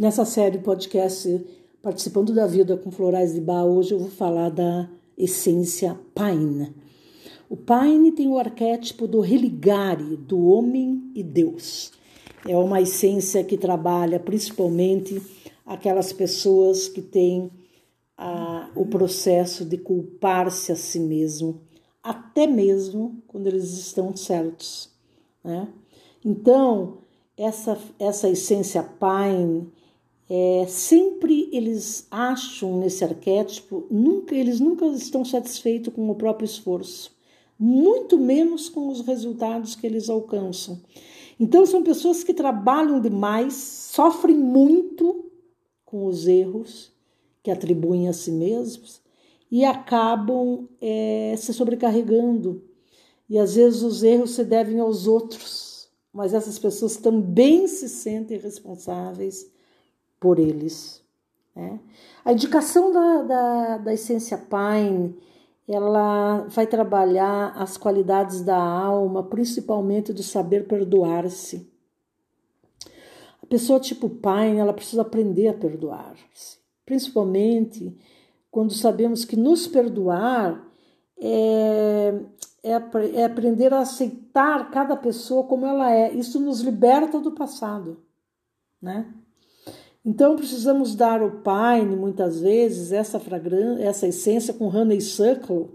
Nessa série podcast Participando da Vida com Florais de Bar, hoje eu vou falar da essência Pine. O Pine tem o arquétipo do religare, do homem e Deus. É uma essência que trabalha principalmente aquelas pessoas que têm o processo de culpar-se a si mesmo, até mesmo quando eles estão certos. Né? Então, essa, essa essência Pine é, sempre eles acham nesse arquétipo, nunca, eles nunca estão satisfeitos com o próprio esforço, muito menos com os resultados que eles alcançam. Então, são pessoas que trabalham demais, sofrem muito com os erros que atribuem a si mesmos e acabam é, se sobrecarregando. E às vezes os erros se devem aos outros, mas essas pessoas também se sentem responsáveis por eles. Né? A indicação da, da, da essência Pine ela vai trabalhar as qualidades da alma, principalmente do saber perdoar-se. A pessoa tipo Pine, ela precisa aprender a perdoar-se, principalmente quando sabemos que nos perdoar é, é, é, aprender a aceitar cada pessoa como ela é. Isso nos liberta do passado, né? Então precisamos dar ao Pine, muitas vezes, essa fragrância, essa essência com honeysuckle,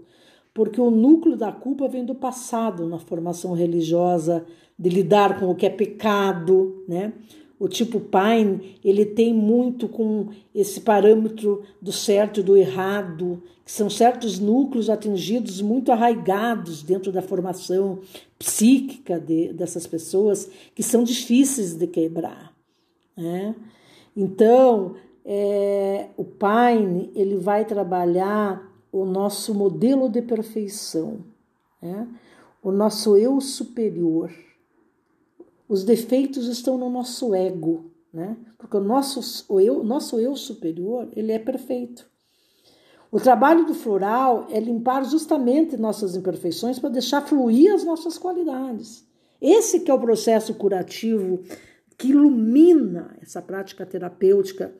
porque o núcleo da culpa vem do passado na formação religiosa, de lidar com o que é pecado, né? O tipo Pine, ele tem muito com esse parâmetro do certo e do errado, que são certos núcleos atingidos muito arraigados dentro da formação psíquica de, dessas pessoas, que são difíceis de quebrar. Né? Então, é, o Pine ele vai trabalhar o nosso modelo de perfeição, né? o nosso eu superior. Os defeitos estão no nosso ego, né? porque o nosso, o eu, nosso eu superior ele é perfeito. O trabalho do floral é limpar justamente nossas imperfeições para deixar fluir as nossas qualidades. Esse que é o processo curativo que ilumina essa prática terapêutica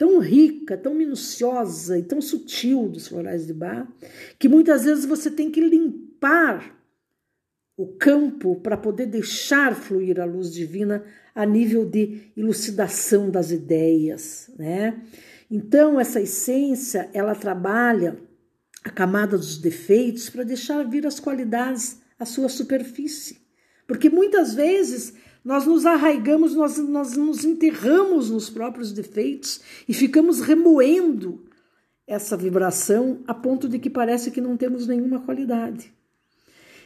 tão rica, tão minuciosa e tão sutil dos florais de bar, que muitas vezes você tem que limpar o campo para poder deixar fluir a luz divina a nível de elucidação das ideias, né? Então essa essência, ela trabalha a camada dos defeitos para deixar vir as qualidades à sua superfície. Porque muitas vezes nós nos arraigamos, nós, nós nos enterramos nos próprios defeitos e ficamos remoendo essa vibração a ponto de que parece que não temos nenhuma qualidade.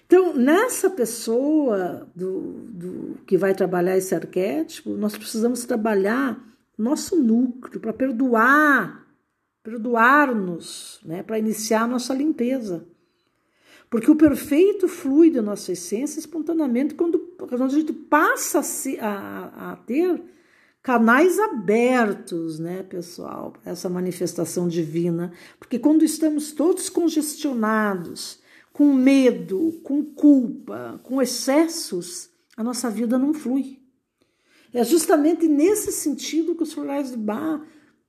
Então, nessa pessoa do, do que vai trabalhar esse arquétipo, nós precisamos trabalhar nosso núcleo para perdoar, perdoar-nos, né, para iniciar nossa limpeza. Porque o perfeito flui da nossa essência espontaneamente quando, quando a gente passa a, se, a, a ter canais abertos, né, pessoal, para essa manifestação divina. Porque quando estamos todos congestionados, com medo, com culpa, com excessos, a nossa vida não flui. É justamente nesse sentido que os florais de Bar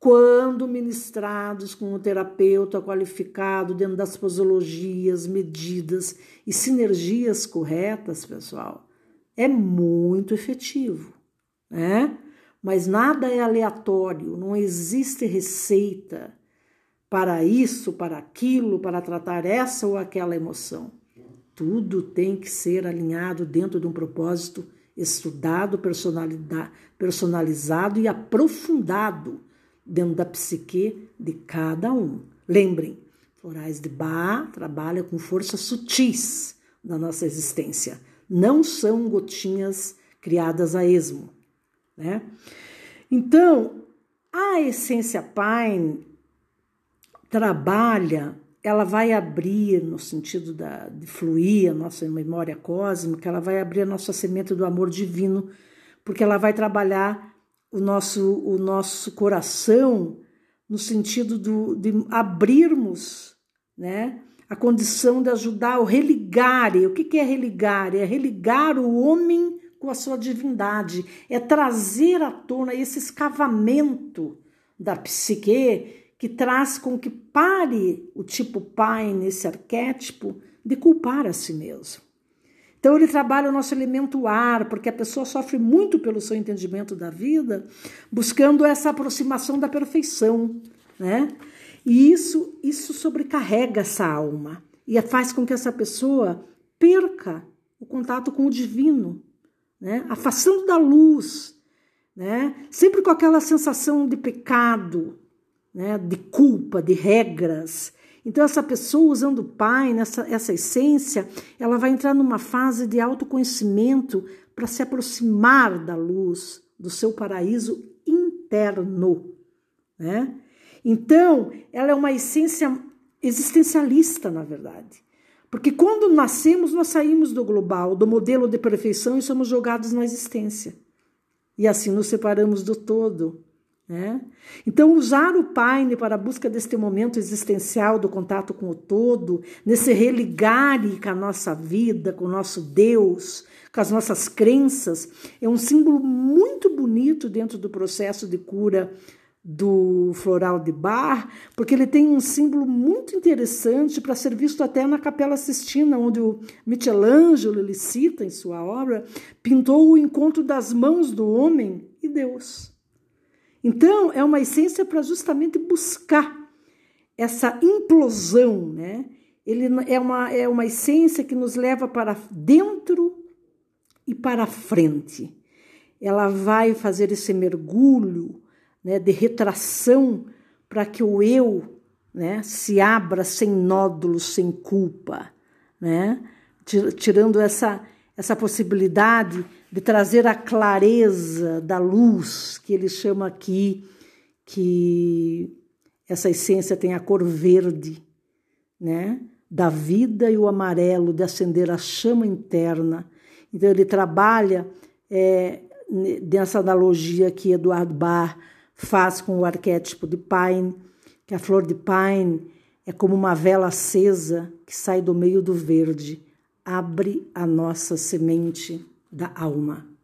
quando ministrados com um terapeuta qualificado dentro das posologias, medidas e sinergias corretas, pessoal, é muito efetivo, né? Mas nada é aleatório, não existe receita para isso, para aquilo, para tratar essa ou aquela emoção. Tudo tem que ser alinhado dentro de um propósito estudado, personalizado e aprofundado dentro da psique de cada um. Lembrem, Florais de Bar trabalha com forças sutis da nossa existência. Não são gotinhas criadas a esmo. Né? Então, a essência Pine trabalha, ela vai abrir, no sentido da, de fluir a nossa memória cósmica, ela vai abrir a nossa semente do amor divino, porque ela vai trabalhar o nosso, o nosso coração no sentido do, de abrirmos né, a condição de ajudar o religar. O que é religar? É religar o homem com a sua divindade, é trazer à tona esse escavamento da psique que traz com que pare o tipo pai nesse arquétipo de culpar a si mesmo. Então ele trabalha o nosso elemento ar, porque a pessoa sofre muito pelo seu entendimento da vida, buscando essa aproximação da perfeição, né? E isso isso sobrecarrega essa alma e faz com que essa pessoa perca o contato com o divino, né? Afastando da luz, né? Sempre com aquela sensação de pecado, né? De culpa, de regras, então, essa pessoa usando o Pai, nessa, essa essência, ela vai entrar numa fase de autoconhecimento para se aproximar da luz, do seu paraíso interno. Né? Então, ela é uma essência existencialista, na verdade. Porque quando nascemos, nós saímos do global, do modelo de perfeição e somos jogados na existência. E assim nos separamos do todo. Né? Então, usar o Paine para a busca deste momento existencial do contato com o todo, nesse religare com a nossa vida, com o nosso Deus, com as nossas crenças, é um símbolo muito bonito dentro do processo de cura do floral de Bar, porque ele tem um símbolo muito interessante para ser visto até na Capela Sistina, onde o Michelangelo ele cita em sua obra, pintou o encontro das mãos do homem e Deus. Então, é uma essência para justamente buscar essa implosão, né? Ele é uma, é uma essência que nos leva para dentro e para frente. Ela vai fazer esse mergulho né, de retração para que o eu né, se abra sem nódulos, sem culpa, né? tirando essa, essa possibilidade de trazer a clareza da luz, que ele chama aqui, que essa essência tem a cor verde, né? Da vida e o amarelo, de acender a chama interna. Então, ele trabalha é, nessa analogia que Eduardo Barr faz com o arquétipo de Pine, que a flor de Pine é como uma vela acesa que sai do meio do verde, abre a nossa semente da alma.